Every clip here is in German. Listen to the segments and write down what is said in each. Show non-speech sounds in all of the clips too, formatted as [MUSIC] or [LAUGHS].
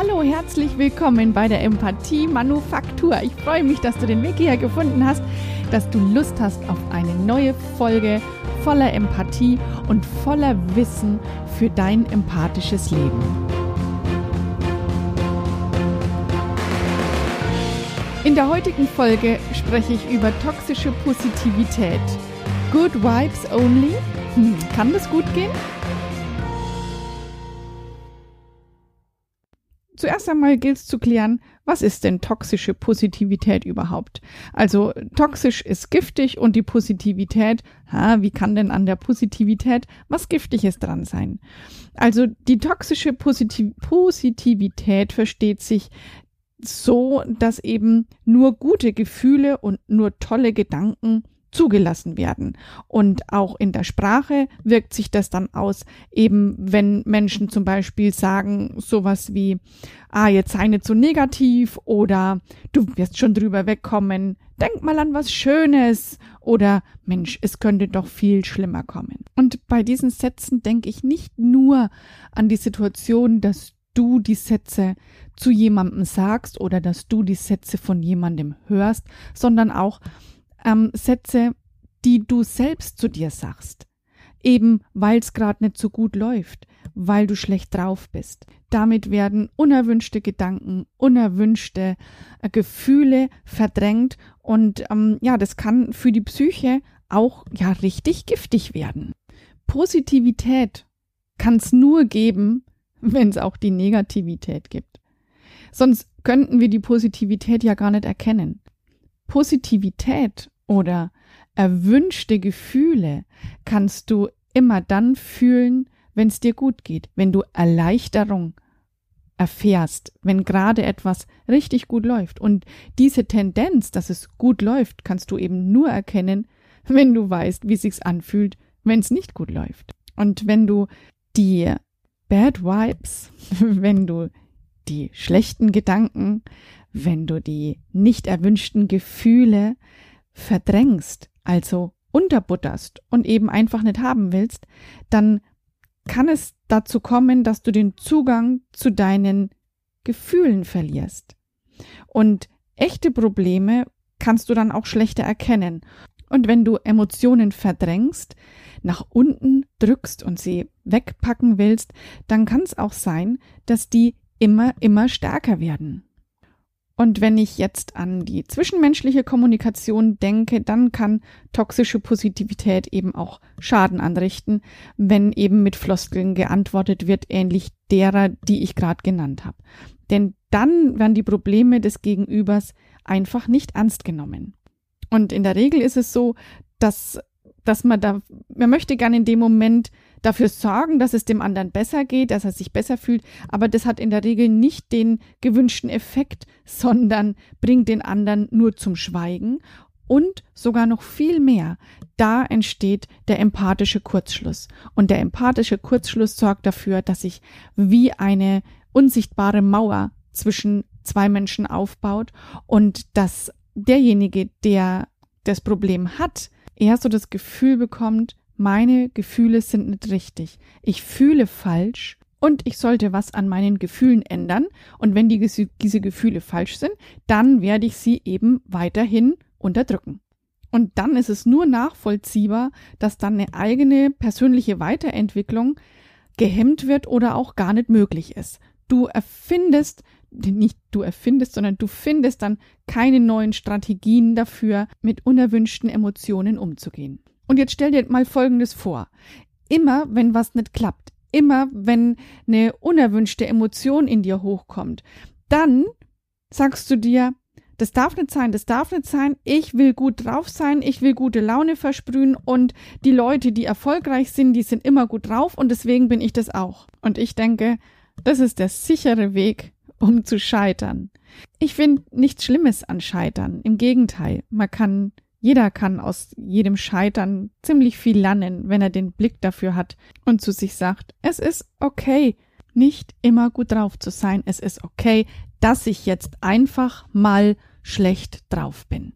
Hallo, herzlich willkommen bei der Empathie Manufaktur. Ich freue mich, dass du den Weg hierher gefunden hast, dass du Lust hast auf eine neue Folge voller Empathie und voller Wissen für dein empathisches Leben. In der heutigen Folge spreche ich über toxische Positivität. Good Vibes Only? Hm, kann das gut gehen? Zuerst einmal gilt es zu klären, was ist denn toxische Positivität überhaupt? Also toxisch ist giftig und die Positivität, ha, wie kann denn an der Positivität was Giftiges dran sein? Also die toxische Positiv Positivität versteht sich so, dass eben nur gute Gefühle und nur tolle Gedanken zugelassen werden. Und auch in der Sprache wirkt sich das dann aus, eben wenn Menschen zum Beispiel sagen sowas wie, ah, jetzt sei nicht so negativ oder du wirst schon drüber wegkommen, denk mal an was Schönes oder Mensch, es könnte doch viel schlimmer kommen. Und bei diesen Sätzen denke ich nicht nur an die Situation, dass du die Sätze zu jemandem sagst oder dass du die Sätze von jemandem hörst, sondern auch ähm, Sätze, die du selbst zu dir sagst. Eben weil es gerade nicht so gut läuft, weil du schlecht drauf bist. Damit werden unerwünschte Gedanken, unerwünschte äh, Gefühle verdrängt und ähm, ja, das kann für die Psyche auch ja richtig giftig werden. Positivität kann es nur geben, [LAUGHS] wenn es auch die Negativität gibt. Sonst könnten wir die Positivität ja gar nicht erkennen. Positivität oder erwünschte Gefühle kannst du immer dann fühlen, wenn es dir gut geht, wenn du Erleichterung erfährst, wenn gerade etwas richtig gut läuft. Und diese Tendenz, dass es gut läuft, kannst du eben nur erkennen, wenn du weißt, wie sich's anfühlt, wenn es nicht gut läuft. Und wenn du die Bad Vibes, [LAUGHS] wenn du die schlechten Gedanken, wenn du die nicht erwünschten Gefühle verdrängst, also unterbutterst und eben einfach nicht haben willst, dann kann es dazu kommen, dass du den Zugang zu deinen Gefühlen verlierst. Und echte Probleme kannst du dann auch schlechter erkennen. Und wenn du Emotionen verdrängst, nach unten drückst und sie wegpacken willst, dann kann es auch sein, dass die immer, immer stärker werden. Und wenn ich jetzt an die zwischenmenschliche Kommunikation denke, dann kann toxische Positivität eben auch Schaden anrichten, wenn eben mit Floskeln geantwortet wird, ähnlich derer, die ich gerade genannt habe. Denn dann werden die Probleme des Gegenübers einfach nicht ernst genommen. Und in der Regel ist es so, dass, dass man da, man möchte gerne in dem Moment dafür sorgen, dass es dem anderen besser geht, dass er sich besser fühlt, aber das hat in der Regel nicht den gewünschten Effekt, sondern bringt den anderen nur zum Schweigen und sogar noch viel mehr. Da entsteht der empathische Kurzschluss. Und der empathische Kurzschluss sorgt dafür, dass sich wie eine unsichtbare Mauer zwischen zwei Menschen aufbaut und dass derjenige, der das Problem hat, eher so das Gefühl bekommt, meine Gefühle sind nicht richtig. Ich fühle falsch und ich sollte was an meinen Gefühlen ändern. Und wenn die, diese Gefühle falsch sind, dann werde ich sie eben weiterhin unterdrücken. Und dann ist es nur nachvollziehbar, dass dann eine eigene persönliche Weiterentwicklung gehemmt wird oder auch gar nicht möglich ist. Du erfindest, nicht du erfindest, sondern du findest dann keine neuen Strategien dafür, mit unerwünschten Emotionen umzugehen. Und jetzt stell dir mal Folgendes vor. Immer, wenn was nicht klappt, immer, wenn eine unerwünschte Emotion in dir hochkommt, dann sagst du dir, das darf nicht sein, das darf nicht sein, ich will gut drauf sein, ich will gute Laune versprühen und die Leute, die erfolgreich sind, die sind immer gut drauf und deswegen bin ich das auch. Und ich denke, das ist der sichere Weg, um zu scheitern. Ich finde nichts Schlimmes an Scheitern. Im Gegenteil, man kann jeder kann aus jedem Scheitern ziemlich viel lernen, wenn er den Blick dafür hat und zu sich sagt, es ist okay, nicht immer gut drauf zu sein, es ist okay, dass ich jetzt einfach mal schlecht drauf bin.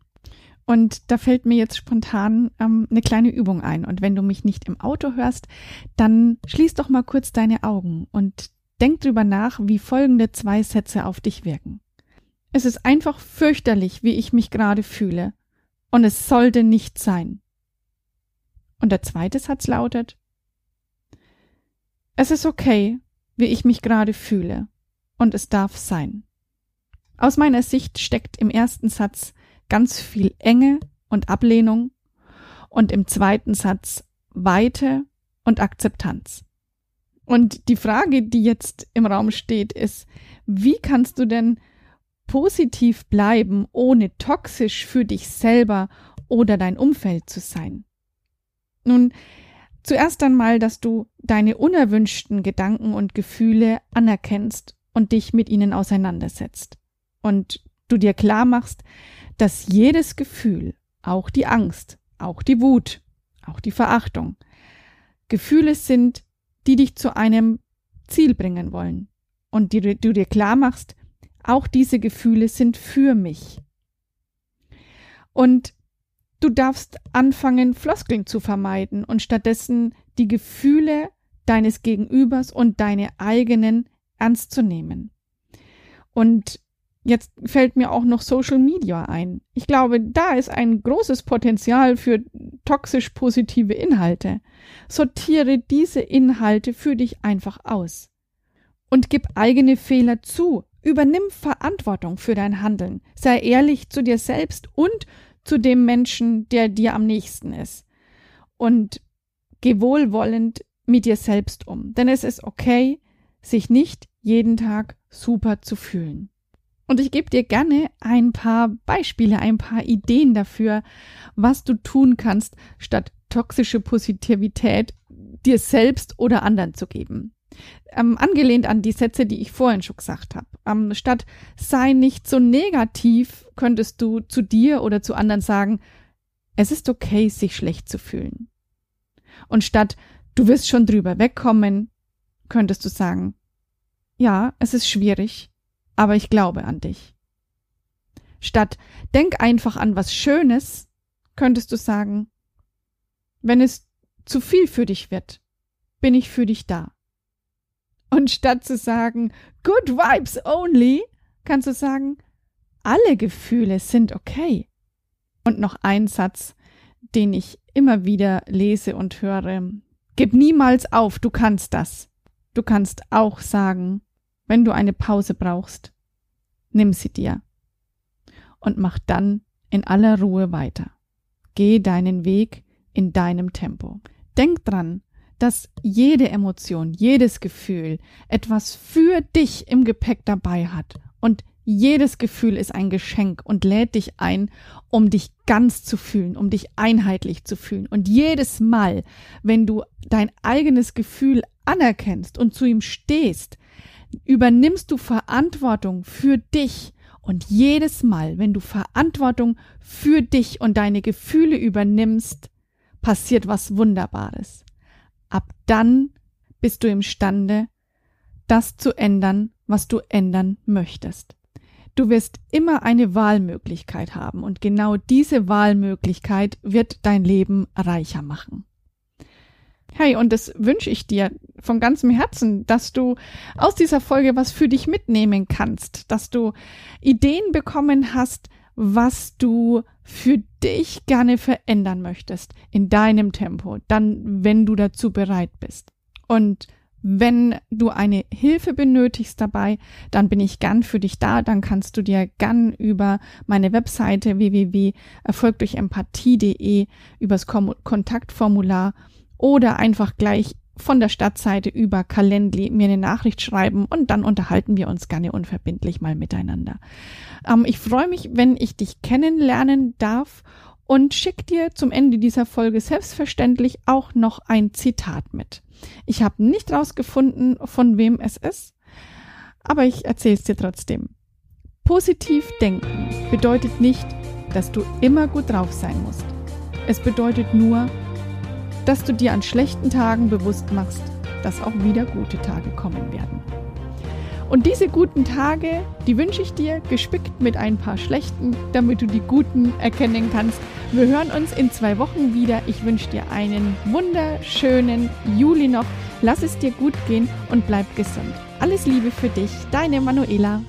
Und da fällt mir jetzt spontan ähm, eine kleine Übung ein. Und wenn du mich nicht im Auto hörst, dann schließ doch mal kurz deine Augen und denk drüber nach, wie folgende zwei Sätze auf dich wirken. Es ist einfach fürchterlich, wie ich mich gerade fühle. Und es sollte nicht sein. Und der zweite Satz lautet, es ist okay, wie ich mich gerade fühle. Und es darf sein. Aus meiner Sicht steckt im ersten Satz ganz viel Enge und Ablehnung und im zweiten Satz Weite und Akzeptanz. Und die Frage, die jetzt im Raum steht, ist, wie kannst du denn positiv bleiben, ohne toxisch für dich selber oder dein Umfeld zu sein? Nun, zuerst einmal, dass du deine unerwünschten Gedanken und Gefühle anerkennst und dich mit ihnen auseinandersetzt. Und du dir klar machst, dass jedes Gefühl, auch die Angst, auch die Wut, auch die Verachtung, Gefühle sind, die dich zu einem Ziel bringen wollen. Und die du dir klar machst, auch diese Gefühle sind für mich. Und du darfst anfangen, Floskeln zu vermeiden und stattdessen die Gefühle deines Gegenübers und deine eigenen ernst zu nehmen. Und Jetzt fällt mir auch noch Social Media ein. Ich glaube, da ist ein großes Potenzial für toxisch positive Inhalte. Sortiere diese Inhalte für dich einfach aus. Und gib eigene Fehler zu. Übernimm Verantwortung für dein Handeln. Sei ehrlich zu dir selbst und zu dem Menschen, der dir am nächsten ist. Und geh wohlwollend mit dir selbst um. Denn es ist okay, sich nicht jeden Tag super zu fühlen. Und ich gebe dir gerne ein paar Beispiele, ein paar Ideen dafür, was du tun kannst, statt toxische Positivität dir selbst oder anderen zu geben. Ähm, angelehnt an die Sätze, die ich vorhin schon gesagt habe. Ähm, statt sei nicht so negativ, könntest du zu dir oder zu anderen sagen, es ist okay, sich schlecht zu fühlen. Und statt du wirst schon drüber wegkommen, könntest du sagen, ja, es ist schwierig, aber ich glaube an dich. Statt denk einfach an was Schönes, könntest du sagen, wenn es zu viel für dich wird, bin ich für dich da. Und statt zu sagen, good vibes only, kannst du sagen, alle Gefühle sind okay. Und noch ein Satz, den ich immer wieder lese und höre. Gib niemals auf, du kannst das. Du kannst auch sagen, wenn du eine Pause brauchst, nimm sie dir und mach dann in aller Ruhe weiter. Geh deinen Weg in deinem Tempo. Denk dran, dass jede Emotion, jedes Gefühl etwas für dich im Gepäck dabei hat und jedes Gefühl ist ein Geschenk und lädt dich ein, um dich ganz zu fühlen, um dich einheitlich zu fühlen. Und jedes Mal, wenn du dein eigenes Gefühl anerkennst und zu ihm stehst, übernimmst du Verantwortung für dich. Und jedes Mal, wenn du Verantwortung für dich und deine Gefühle übernimmst, passiert was Wunderbares. Ab dann bist du imstande, das zu ändern, was du ändern möchtest. Du wirst immer eine Wahlmöglichkeit haben und genau diese Wahlmöglichkeit wird dein Leben reicher machen. Hey, und das wünsche ich dir von ganzem Herzen, dass du aus dieser Folge was für dich mitnehmen kannst, dass du Ideen bekommen hast, was du für dich gerne verändern möchtest in deinem Tempo, dann, wenn du dazu bereit bist. Und wenn du eine Hilfe benötigst dabei, dann bin ich gern für dich da. Dann kannst du dir gern über meine Webseite www.erfolgdurchempathie.de übers Kontaktformular oder einfach gleich von der Stadtseite über Calendly mir eine Nachricht schreiben und dann unterhalten wir uns gerne unverbindlich mal miteinander. Ähm, ich freue mich, wenn ich dich kennenlernen darf und schick dir zum Ende dieser Folge selbstverständlich auch noch ein Zitat mit. Ich habe nicht rausgefunden, von wem es ist, aber ich erzähle es dir trotzdem. Positiv denken bedeutet nicht, dass du immer gut drauf sein musst. Es bedeutet nur, dass du dir an schlechten Tagen bewusst machst, dass auch wieder gute Tage kommen werden. Und diese guten Tage, die wünsche ich dir, gespickt mit ein paar schlechten, damit du die guten erkennen kannst. Wir hören uns in zwei Wochen wieder. Ich wünsche dir einen wunderschönen Juli noch. Lass es dir gut gehen und bleib gesund. Alles Liebe für dich, deine Manuela.